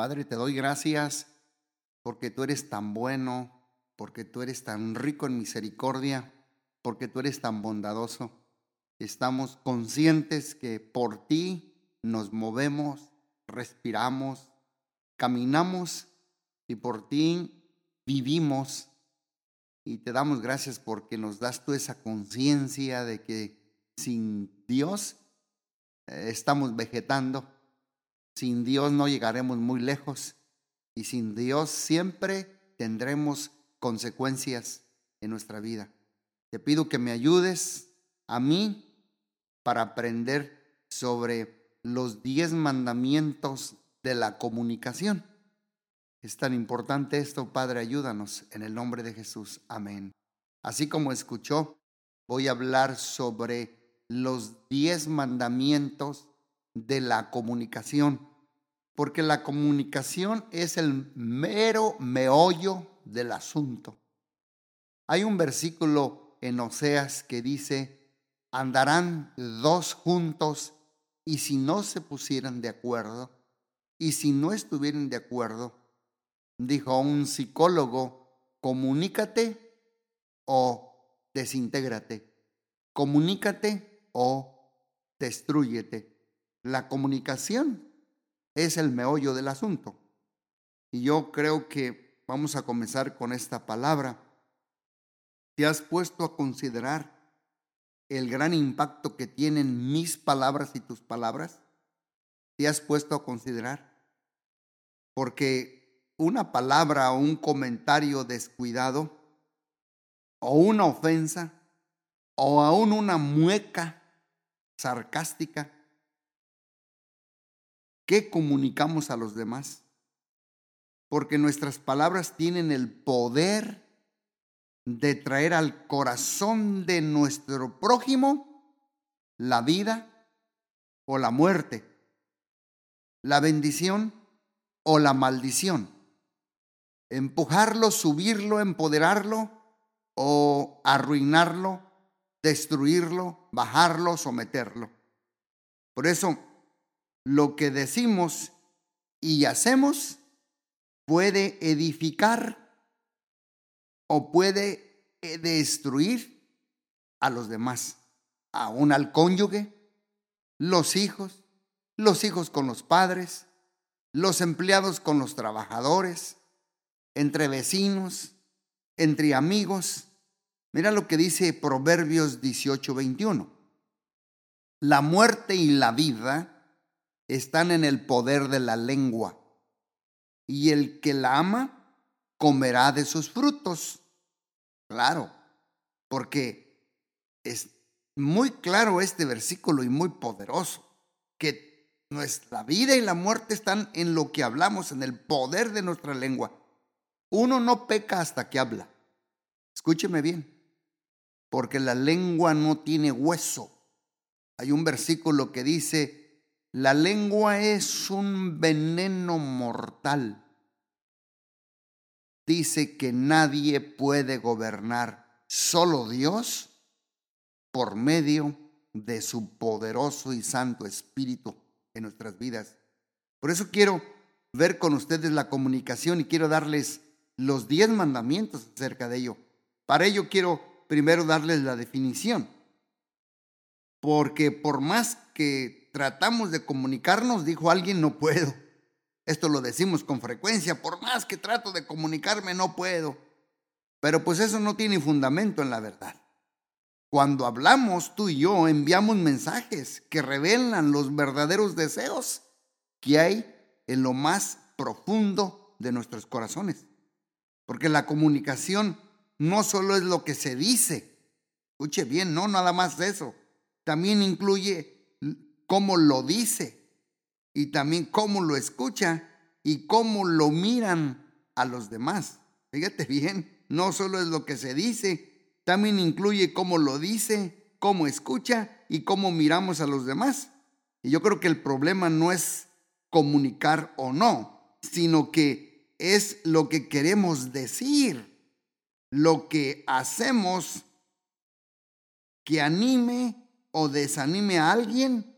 Padre, te doy gracias porque tú eres tan bueno, porque tú eres tan rico en misericordia, porque tú eres tan bondadoso. Estamos conscientes que por ti nos movemos, respiramos, caminamos y por ti vivimos. Y te damos gracias porque nos das tú esa conciencia de que sin Dios eh, estamos vegetando sin Dios no llegaremos muy lejos y sin Dios siempre tendremos consecuencias en nuestra vida. Te pido que me ayudes a mí para aprender sobre los diez mandamientos de la comunicación. Es tan importante esto, Padre, ayúdanos en el nombre de Jesús. Amén. Así como escuchó, voy a hablar sobre los diez mandamientos de la comunicación porque la comunicación es el mero meollo del asunto. Hay un versículo en Oseas que dice, andarán dos juntos y si no se pusieran de acuerdo, y si no estuvieran de acuerdo, dijo un psicólogo, comunícate o desintégrate, comunícate o destruyete. La comunicación es el meollo del asunto. Y yo creo que vamos a comenzar con esta palabra. ¿Te has puesto a considerar el gran impacto que tienen mis palabras y tus palabras? ¿Te has puesto a considerar? Porque una palabra o un comentario descuidado o una ofensa o aún una mueca sarcástica ¿Qué comunicamos a los demás? Porque nuestras palabras tienen el poder de traer al corazón de nuestro prójimo la vida o la muerte, la bendición o la maldición, empujarlo, subirlo, empoderarlo o arruinarlo, destruirlo, bajarlo, someterlo. Por eso lo que decimos y hacemos puede edificar o puede eh, destruir a los demás, aún al cónyuge, los hijos, los hijos con los padres, los empleados con los trabajadores, entre vecinos, entre amigos. Mira lo que dice Proverbios 18:21. La muerte y la vida están en el poder de la lengua, y el que la ama comerá de sus frutos. Claro, porque es muy claro este versículo y muy poderoso, que nuestra vida y la muerte están en lo que hablamos, en el poder de nuestra lengua. Uno no peca hasta que habla. Escúcheme bien, porque la lengua no tiene hueso. Hay un versículo que dice, la lengua es un veneno mortal. Dice que nadie puede gobernar, solo Dios, por medio de su poderoso y santo Espíritu en nuestras vidas. Por eso quiero ver con ustedes la comunicación y quiero darles los diez mandamientos acerca de ello. Para ello quiero primero darles la definición. Porque por más que tratamos de comunicarnos, dijo alguien, no puedo. Esto lo decimos con frecuencia, por más que trato de comunicarme, no puedo. Pero pues eso no tiene fundamento en la verdad. Cuando hablamos tú y yo, enviamos mensajes que revelan los verdaderos deseos que hay en lo más profundo de nuestros corazones. Porque la comunicación no solo es lo que se dice, escuche bien, no nada más eso, también incluye cómo lo dice y también cómo lo escucha y cómo lo miran a los demás. Fíjate bien, no solo es lo que se dice, también incluye cómo lo dice, cómo escucha y cómo miramos a los demás. Y yo creo que el problema no es comunicar o no, sino que es lo que queremos decir, lo que hacemos que anime o desanime a alguien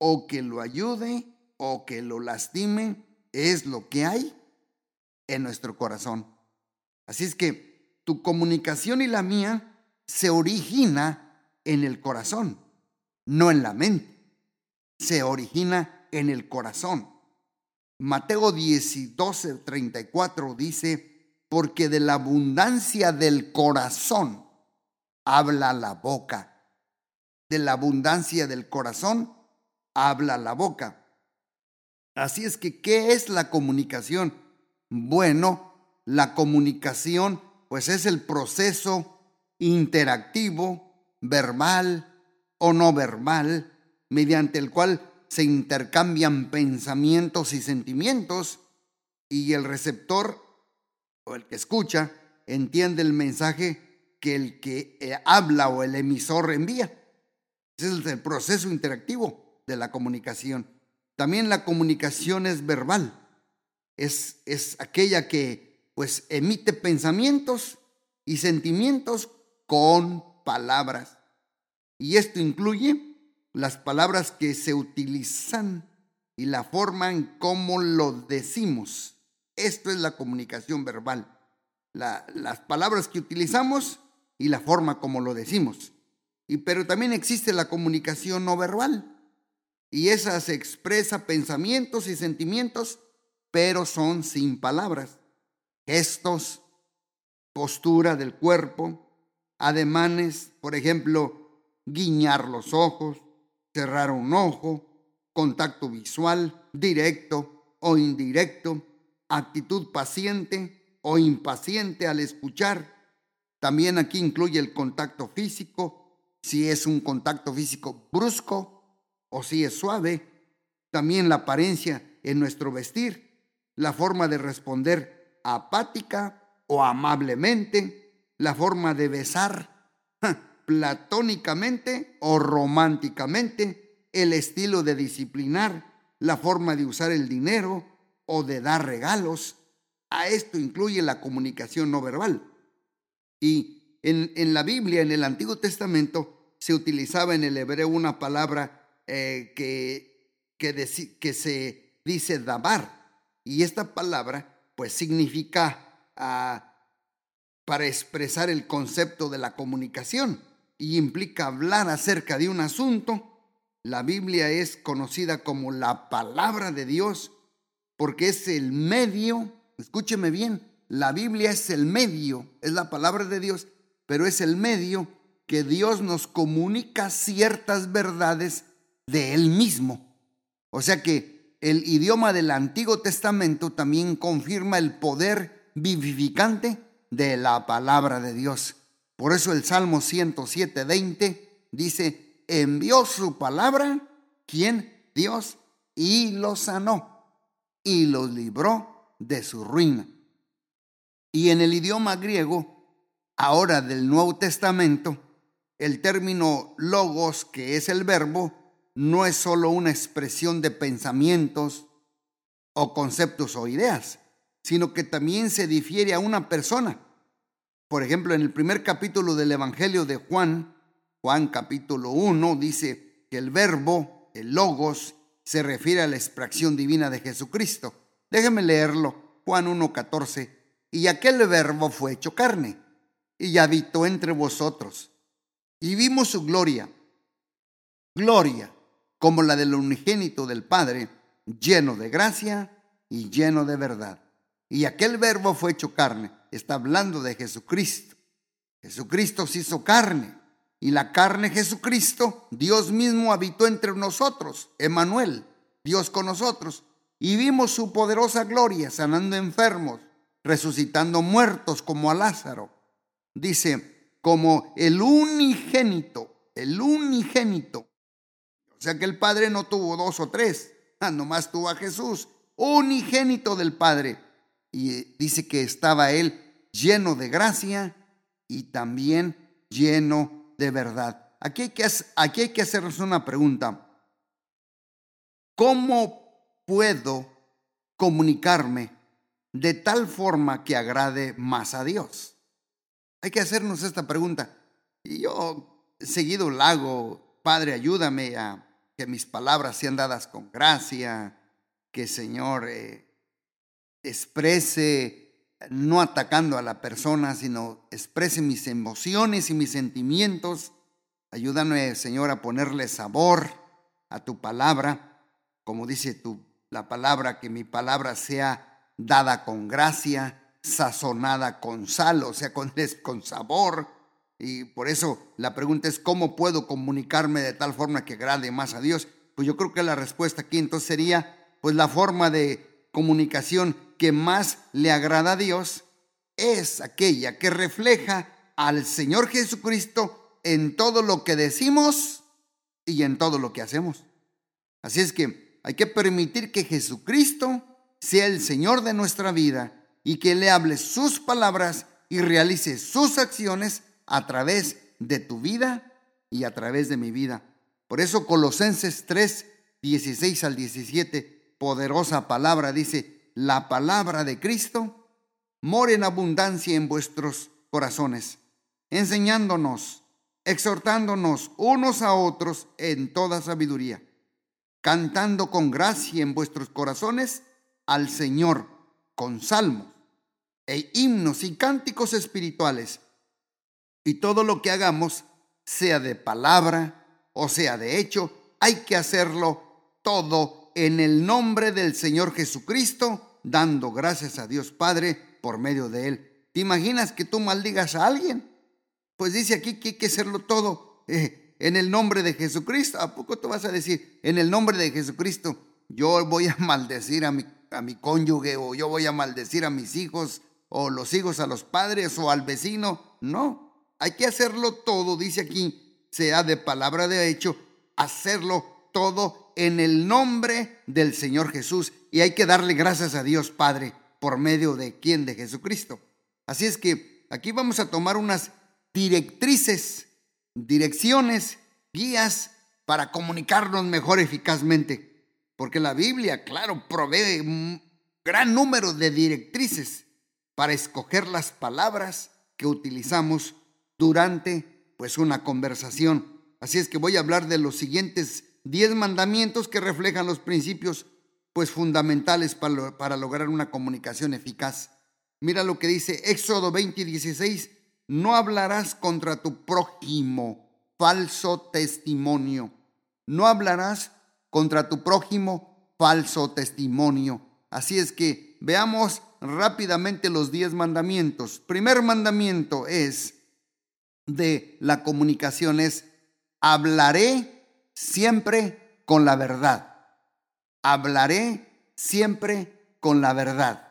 o que lo ayude o que lo lastime es lo que hay en nuestro corazón. Así es que tu comunicación y la mía se origina en el corazón, no en la mente. Se origina en el corazón. Mateo 10, 12, 34 dice, porque de la abundancia del corazón habla la boca. De la abundancia del corazón habla la boca. Así es que, ¿qué es la comunicación? Bueno, la comunicación pues es el proceso interactivo, verbal o no verbal, mediante el cual se intercambian pensamientos y sentimientos y el receptor o el que escucha entiende el mensaje que el que eh, habla o el emisor envía. Ese es el proceso interactivo de la comunicación. También la comunicación es verbal. Es, es aquella que pues emite pensamientos y sentimientos con palabras. Y esto incluye las palabras que se utilizan y la forma en cómo lo decimos. Esto es la comunicación verbal. las palabras que utilizamos y la forma como lo decimos. Y, pero también existe la comunicación no verbal. Y esa se expresa pensamientos y sentimientos, pero son sin palabras. Gestos, postura del cuerpo, ademanes, por ejemplo, guiñar los ojos, cerrar un ojo, contacto visual, directo o indirecto, actitud paciente o impaciente al escuchar. También aquí incluye el contacto físico, si es un contacto físico brusco o si es suave. También la apariencia en nuestro vestir, la forma de responder apática o amablemente, la forma de besar platónicamente o románticamente, el estilo de disciplinar, la forma de usar el dinero o de dar regalos. A esto incluye la comunicación no verbal. Y en, la Biblia, en el Antiguo Testamento, se utilizaba en el hebreo una palabra eh, que, que, que, se dice dabar. Y esta palabra pues significa ah, para expresar el concepto de la comunicación y implica hablar acerca de un asunto, la Biblia es conocida como la palabra de Dios porque es el medio, escúcheme bien, la Biblia es el medio, es la palabra de Dios, pero es el medio que Dios nos comunica ciertas verdades de Él mismo. O sea que el idioma del Antiguo Testamento también confirma el poder vivificante de la palabra de Dios. Por eso el Salmo 107, 20 dice, envió su palabra, ¿quién? Dios, y los sanó y los libró de su ruina. Y en el idioma griego, ahora del Nuevo Testamento, el término logos, que es el verbo, no es solo una expresión de pensamientos o conceptos o ideas, sino que también se difiere a una persona por ejemplo, en el primer capítulo del Evangelio de Juan, Juan capítulo 1, dice que el verbo, el logos, se refiere a la expresión divina de Jesucristo. Déjeme leerlo. Juan 1.14. Y aquel verbo fue hecho carne y habitó entre vosotros. Y vimos su gloria, gloria como la del unigénito del Padre, lleno de gracia y lleno de verdad. Y aquel verbo fue hecho carne está hablando de Jesucristo. Jesucristo se hizo carne y la carne Jesucristo, Dios mismo habitó entre nosotros, Emanuel, Dios con nosotros, y vimos su poderosa gloria sanando enfermos, resucitando muertos como a Lázaro. Dice, como el unigénito, el unigénito. O sea que el Padre no tuvo dos o tres, ah, nomás tuvo a Jesús, unigénito del Padre y dice que estaba él lleno de gracia y también lleno de verdad. Aquí hay que, aquí hay que hacernos una pregunta. ¿Cómo puedo comunicarme de tal forma que agrade más a Dios? Hay que hacernos esta pregunta. Y yo seguido la hago, Padre, ayúdame a que mis palabras sean dadas con gracia, que Señor... Eh, exprese, no atacando a la persona, sino exprese mis emociones y mis sentimientos. Ayúdame, Señor, a ponerle sabor a tu palabra, como dice tu, la palabra, que mi palabra sea dada con gracia, sazonada con sal, o sea, con, con sabor. Y por eso la pregunta es, ¿cómo puedo comunicarme de tal forma que agrade más a Dios? Pues yo creo que la respuesta aquí entonces sería, pues la forma de comunicación que más le agrada a Dios es aquella que refleja al Señor Jesucristo en todo lo que decimos y en todo lo que hacemos. Así es que hay que permitir que Jesucristo sea el Señor de nuestra vida y que le hable sus palabras y realice sus acciones a través de tu vida y a través de mi vida. Por eso Colosenses 3, 16 al 17, poderosa palabra, dice, la palabra de Cristo mora en abundancia en vuestros corazones, enseñándonos, exhortándonos unos a otros en toda sabiduría, cantando con gracia en vuestros corazones al Señor con salmos e himnos y cánticos espirituales. Y todo lo que hagamos, sea de palabra o sea de hecho, hay que hacerlo todo en el nombre del Señor Jesucristo, dando gracias a Dios Padre por medio de Él. ¿Te imaginas que tú maldigas a alguien? Pues dice aquí que hay que hacerlo todo eh, en el nombre de Jesucristo. ¿A poco tú vas a decir, en el nombre de Jesucristo, yo voy a maldecir a mi a mi cónyuge o yo voy a maldecir a mis hijos o los hijos a los padres o al vecino. No, hay que hacerlo todo, dice aquí, sea de palabra de hecho, hacerlo todo en el nombre del Señor Jesús. Y hay que darle gracias a Dios Padre por medio de quién, de Jesucristo. Así es que aquí vamos a tomar unas directrices, direcciones, guías para comunicarnos mejor eficazmente. Porque la Biblia, claro, provee un gran número de directrices para escoger las palabras que utilizamos durante pues una conversación. Así es que voy a hablar de los siguientes 10 mandamientos que reflejan los principios pues fundamentales para, para lograr una comunicación eficaz. Mira lo que dice Éxodo 20 y 16, no hablarás contra tu prójimo falso testimonio. No hablarás contra tu prójimo falso testimonio. Así es que veamos rápidamente los diez mandamientos. Primer mandamiento es de la comunicación es hablaré siempre con la verdad. Hablaré siempre con la verdad.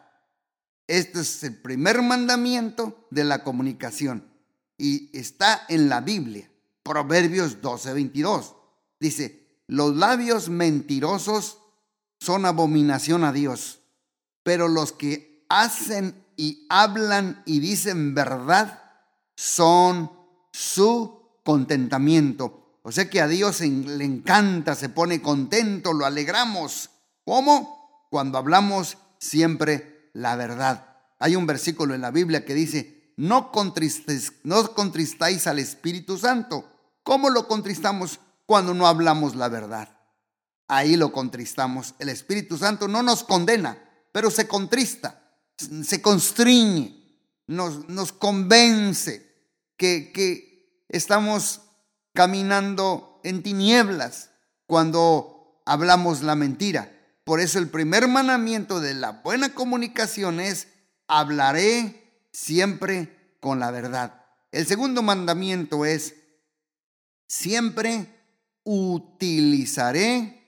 Este es el primer mandamiento de la comunicación y está en la Biblia. Proverbios 12:22. Dice, los labios mentirosos son abominación a Dios, pero los que hacen y hablan y dicen verdad son su contentamiento. O sea que a Dios le encanta, se pone contento, lo alegramos. ¿Cómo? Cuando hablamos siempre la verdad. Hay un versículo en la Biblia que dice, no, contristéis, no contristáis al Espíritu Santo. ¿Cómo lo contristamos? cuando no hablamos la verdad. Ahí lo contristamos. El Espíritu Santo no nos condena, pero se contrista, se constriñe, nos, nos convence que, estamos caminando en tinieblas cuando hablamos la mentira. Por eso el primer mandamiento de la buena comunicación es, hablaré siempre con la verdad. El segundo mandamiento es, siempre utilizaré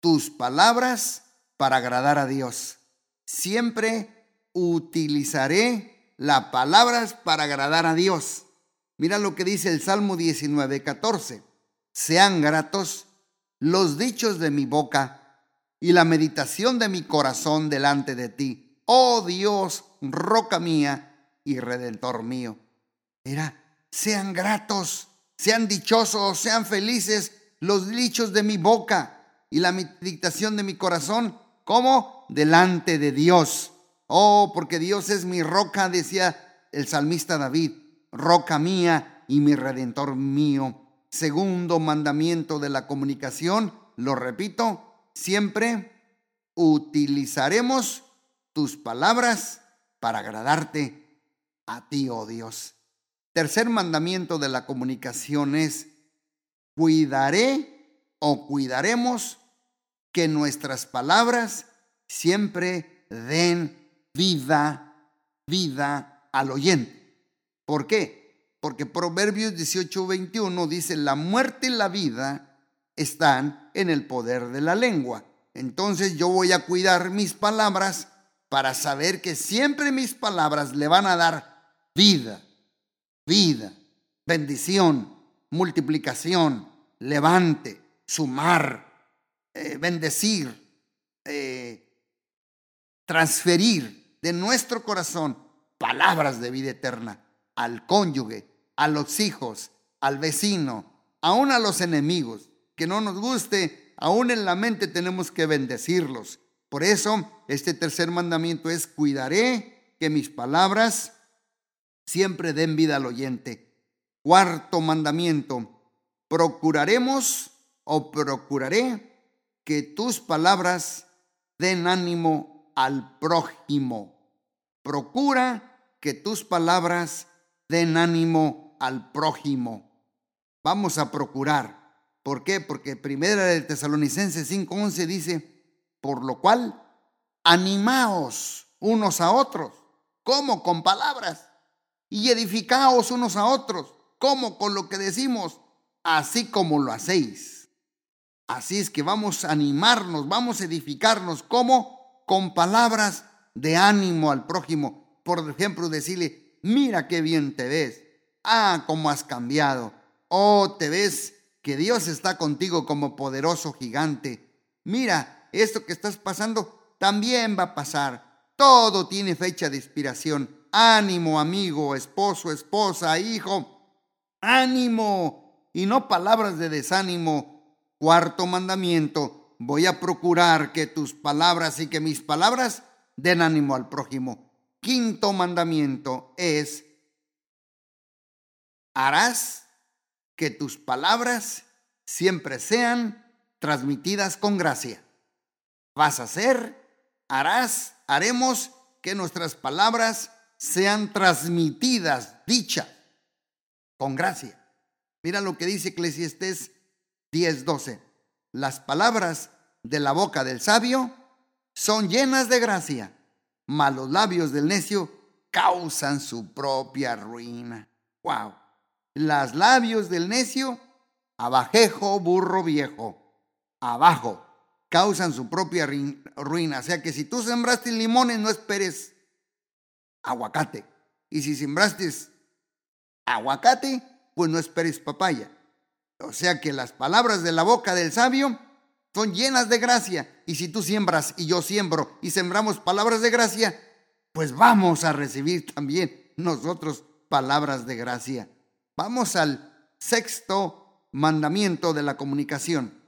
tus palabras para agradar a Dios. Siempre utilizaré las palabras para agradar a Dios. Mira lo que dice el Salmo 19, 14. Sean gratos los dichos de mi boca y la meditación de mi corazón delante de ti. Oh Dios, roca mía y redentor mío. Mira, sean gratos sean dichosos, sean felices los dichos de mi boca y la meditación de mi corazón, como delante de Dios. Oh, porque Dios es mi roca, decía el salmista David, roca mía y mi redentor mío. Segundo mandamiento de la comunicación, lo repito, siempre utilizaremos tus palabras para agradarte a ti, oh Dios. Tercer mandamiento de la comunicación es, cuidaré o cuidaremos que nuestras palabras siempre den vida, vida al oyente. ¿Por qué? Porque Proverbios 18, 21 dice, la muerte y la vida están en el poder de la lengua. Entonces yo voy a cuidar mis palabras para saber que siempre mis palabras le van a dar vida, vida, bendición, multiplicación, levante, sumar, eh, bendecir, eh, transferir de nuestro corazón palabras de vida eterna al cónyuge, a los hijos, al vecino, aún a los enemigos. Que no nos guste, aún en la mente tenemos que bendecirlos. Por eso, este tercer mandamiento es, cuidaré que mis palabras siempre den vida al oyente. Cuarto mandamiento, procuraremos o procuraré que tus palabras den ánimo al prójimo. Procura que tus palabras den ánimo al prójimo. Vamos a procurar. ¿Por qué? Porque primera de Tesalonicenses 5:11 dice, por lo cual, animaos unos a otros, como con palabras, y edificaos unos a otros, como con lo que decimos, así como lo hacéis. Así es que vamos a animarnos, vamos a edificarnos, como con palabras de ánimo al prójimo. Por ejemplo, decirle, mira qué bien te ves. Ah, cómo has cambiado. Oh, te ves que Dios está contigo como poderoso gigante. Mira, esto que estás pasando también va a pasar. Todo tiene fecha de expiración. Ánimo, amigo, esposo, esposa, hijo. Ánimo. Y no palabras de desánimo. Cuarto mandamiento. Voy a procurar que tus palabras y que mis palabras den ánimo al prójimo. Quinto mandamiento es, harás que tus palabras siempre sean transmitidas con gracia vas a hacer, harás, haremos que nuestras palabras sean transmitidas, dichas, con gracia. Mira lo que dice Eclesiastés 10:12. Las palabras de la boca del sabio son llenas de gracia, mas los labios del necio causan su propia ruina. Wow. Las labios del necio, abajejo, burro viejo, abajo causan su propia ruina. O sea que si tú sembraste limones, no esperes aguacate. Y si sembraste aguacate, pues no esperes papaya. O sea que las palabras de la boca del sabio son llenas de gracia. Y si tú siembras y yo siembro y sembramos palabras de gracia, pues vamos a recibir también nosotros palabras de gracia. Vamos al sexto mandamiento de la comunicación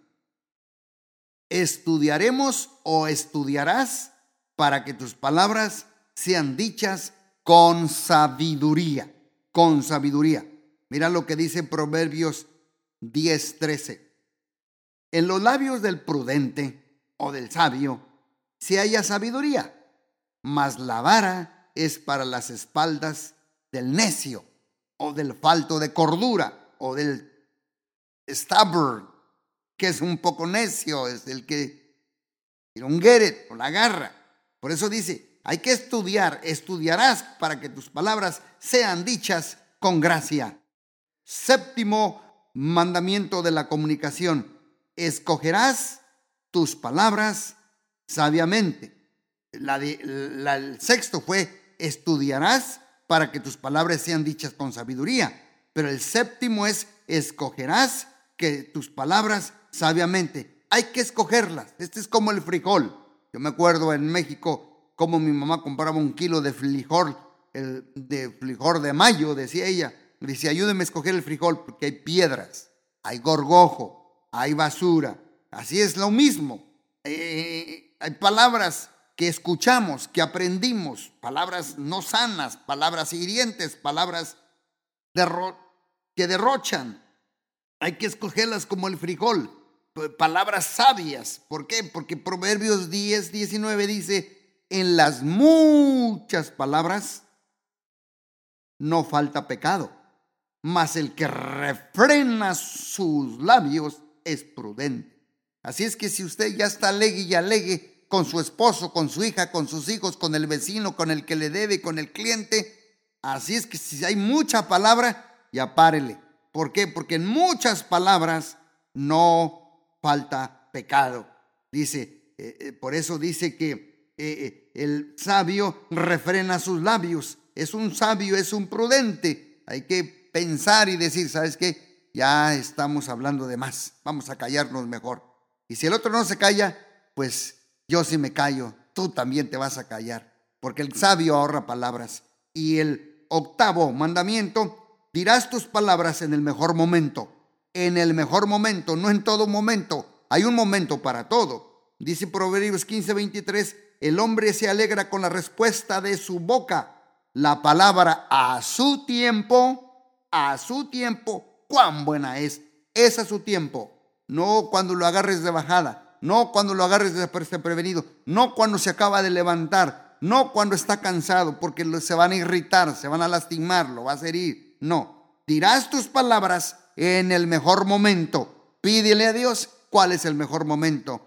estudiaremos o estudiarás para que tus palabras sean dichas con sabiduría, con sabiduría. Mira lo que dice Proverbios 10:13. En los labios del prudente o del sabio se halla sabiduría, mas la vara es para las espaldas del necio o del falto de cordura o del stubborn que es un poco necio, es el que un o la garra. Por eso dice, hay que estudiar, estudiarás para que tus palabras sean dichas con gracia. Séptimo mandamiento de la comunicación, escogerás tus palabras sabiamente. el sexto fue, estudiarás para que tus palabras sean dichas con sabiduría. Pero el séptimo es, escogerás que tus palabras sabiamente. Hay que escogerlas. Este es como el frijol. Yo me acuerdo en México cómo mi mamá compraba un kilo de frijol, el, de frijol de mayo, decía ella. Me decía, ayúdeme a escoger el frijol porque hay piedras, hay gorgojo, hay basura. Así es lo mismo. Eh, hay palabras que escuchamos, que aprendimos, palabras no sanas, palabras hirientes, palabras que derrochan. Hay que escogerlas como el frijol palabras sabias. ¿Por qué? Porque Proverbios 10, 19 dice, en las muchas palabras no falta pecado, mas el que refrena sus labios es prudente. Así es que si usted ya está alegre y alegue con su esposo, con su hija, con sus hijos, con el vecino, con el que le debe, con el cliente, así es que si hay mucha palabra, ya párele. ¿Por qué? Porque en muchas palabras no falta pecado. Dice, eh, eh, por eso dice que eh, el sabio refrena sus labios. Es un sabio, es un prudente. Hay que pensar y decir, ¿sabes qué? Ya estamos hablando de más. Vamos a callarnos mejor. Y si el otro no se calla, pues yo sí me callo, tú también te vas a callar, porque el sabio ahorra palabras. Y el octavo mandamiento, dirás tus palabras en el mejor momento, en el mejor momento, no en todo momento. Hay un momento para todo. Dice Proverbios 15:23, el hombre se alegra con la respuesta de su boca. La palabra a su tiempo, a su tiempo, cuán buena es. Es a su tiempo no cuando lo agarres de bajada, no cuando lo agarres de prevenido, no cuando se acaba de levantar, no cuando está cansado, porque se van a irritar, se van a lastimar, lo vas a herir. No, dirás tus palabras en el mejor momento. Pídele a Dios cuál es el mejor momento.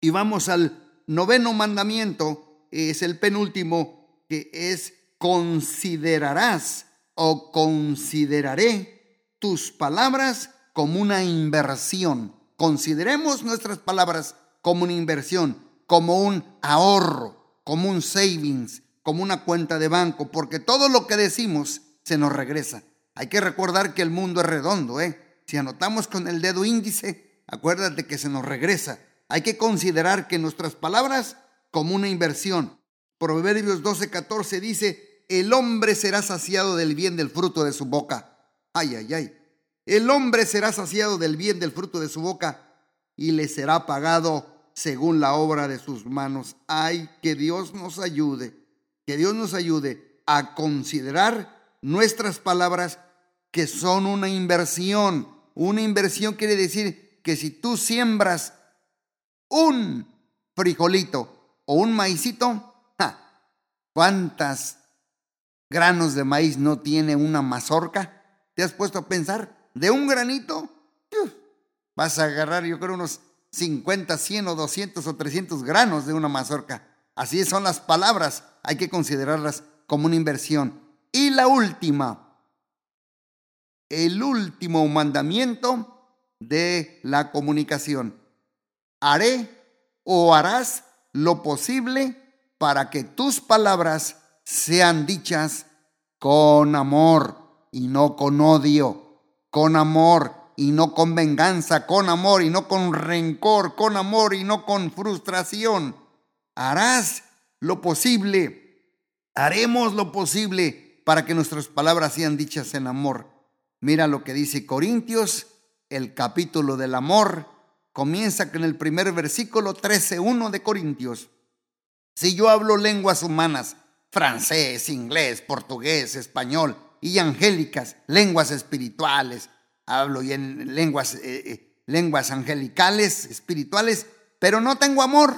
Y vamos al noveno mandamiento, es el penúltimo, que es considerarás o consideraré tus palabras como una inversión. Consideremos nuestras palabras como una inversión, como un ahorro, como un savings, como una cuenta de banco, porque todo lo que decimos se nos regresa. Hay que recordar que el mundo es redondo, ¿eh? Si anotamos con el dedo índice, acuérdate que se nos regresa. Hay que considerar que nuestras palabras como una inversión. Proverbios 12:14 dice, el hombre será saciado del bien del fruto de su boca. Ay, ay, ay. El hombre será saciado del bien del fruto de su boca y le será pagado según la obra de sus manos. Ay, que Dios nos ayude, que Dios nos ayude a considerar nuestras palabras que son una inversión. Una inversión quiere decir que si tú siembras un frijolito o un maicito, ¿cuántas granos de maíz no tiene una mazorca? ¿Te has puesto a pensar? de un granito, vas a agarrar yo creo unos 50, 100 o 200 o 300 granos de una mazorca. Así son las palabras, hay que considerarlas como una inversión. Y la última, el último mandamiento de la comunicación. Haré o harás lo posible para que tus palabras sean dichas con amor y no con odio con amor y no con venganza, con amor y no con rencor, con amor y no con frustración. Harás lo posible, haremos lo posible para que nuestras palabras sean dichas en amor. Mira lo que dice Corintios, el capítulo del amor, comienza con el primer versículo 13.1 de Corintios. Si yo hablo lenguas humanas, francés, inglés, portugués, español, y angélicas, lenguas espirituales, hablo y en lenguas, eh, eh, lenguas angelicales, espirituales, pero no tengo amor.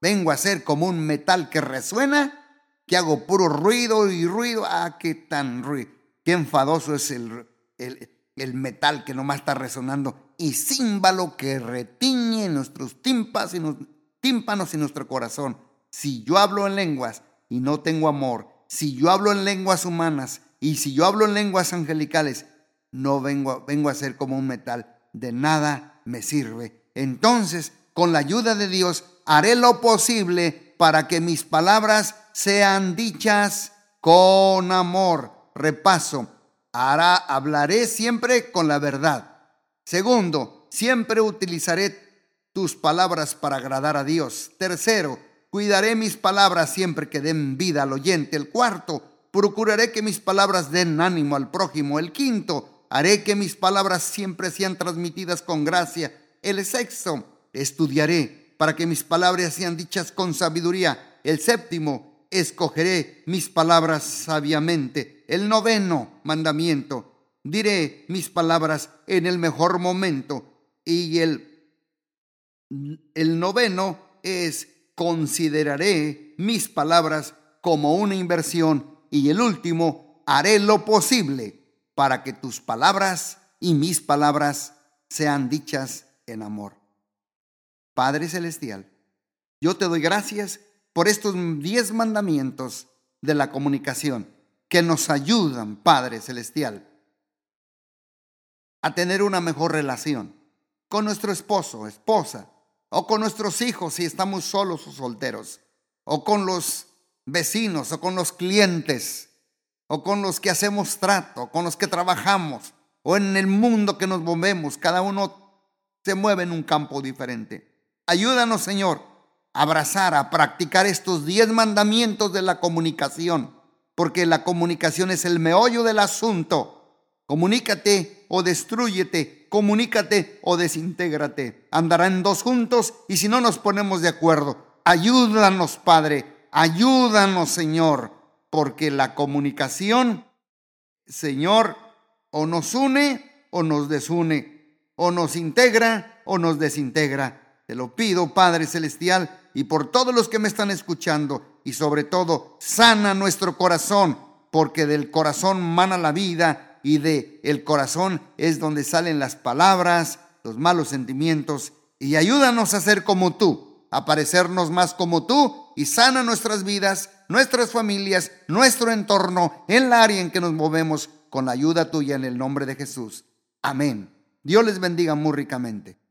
Vengo a ser como un metal que resuena, que hago puro ruido y ruido. Ah, qué tan ruido, qué enfadoso es el, el, metal que nomás está resonando y címbalo que retiñe nuestros tímpanos y nuestro corazón. Si yo hablo en lenguas y no tengo amor, si yo hablo en lenguas humanas y si yo hablo en lenguas angelicales, no vengo, vengo a ser como un metal, de nada me sirve. Entonces, con la ayuda de Dios, haré lo posible para que mis palabras sean dichas con amor. Repaso, hará, hablaré siempre con la verdad. Segundo, siempre utilizaré tus palabras para agradar a Dios. Tercero, cuidaré mis palabras siempre que den vida al oyente. El cuarto, procuraré que mis palabras den ánimo al prójimo. El quinto, haré que mis palabras siempre sean transmitidas con gracia. El sexto, estudiaré para que mis palabras sean dichas con sabiduría. El séptimo, escogeré mis palabras sabiamente. El noveno mandamiento, diré mis palabras en el mejor momento. Y el, el noveno es consideraré mis palabras como una inversión y el último, haré lo posible para que tus palabras y mis palabras sean dichas en amor. Padre Celestial, yo te doy gracias por estos diez mandamientos de la comunicación que nos ayudan, Padre Celestial, a tener una mejor relación con nuestro esposo, esposa, o con nuestros hijos si estamos solos o solteros, o con los vecinos, o con los clientes, o con los que hacemos trato, con los que trabajamos, o en el mundo que nos movemos. Cada uno se mueve en un campo diferente. Ayúdanos, Señor, a abrazar, a practicar estos diez mandamientos de la comunicación, porque la comunicación es el meollo del asunto. Comunícate o destruyete, comunícate o desintégrate. Andarán dos juntos y si no nos ponemos de acuerdo, ayúdanos, Padre, ayúdanos, Señor, porque la comunicación, Señor, o nos une o nos desune, o nos integra o nos desintegra. Te lo pido, Padre Celestial, y por todos los que me están escuchando, y sobre todo, sana nuestro corazón, porque del corazón mana la vida y de el corazón es donde salen las palabras, los malos sentimientos y ayúdanos a ser como tú, a parecernos más como tú y sana nuestras vidas, nuestras familias, nuestro entorno, en el área en que nos movemos con la ayuda tuya en el nombre de Jesús. Amén. Dios les bendiga muy ricamente.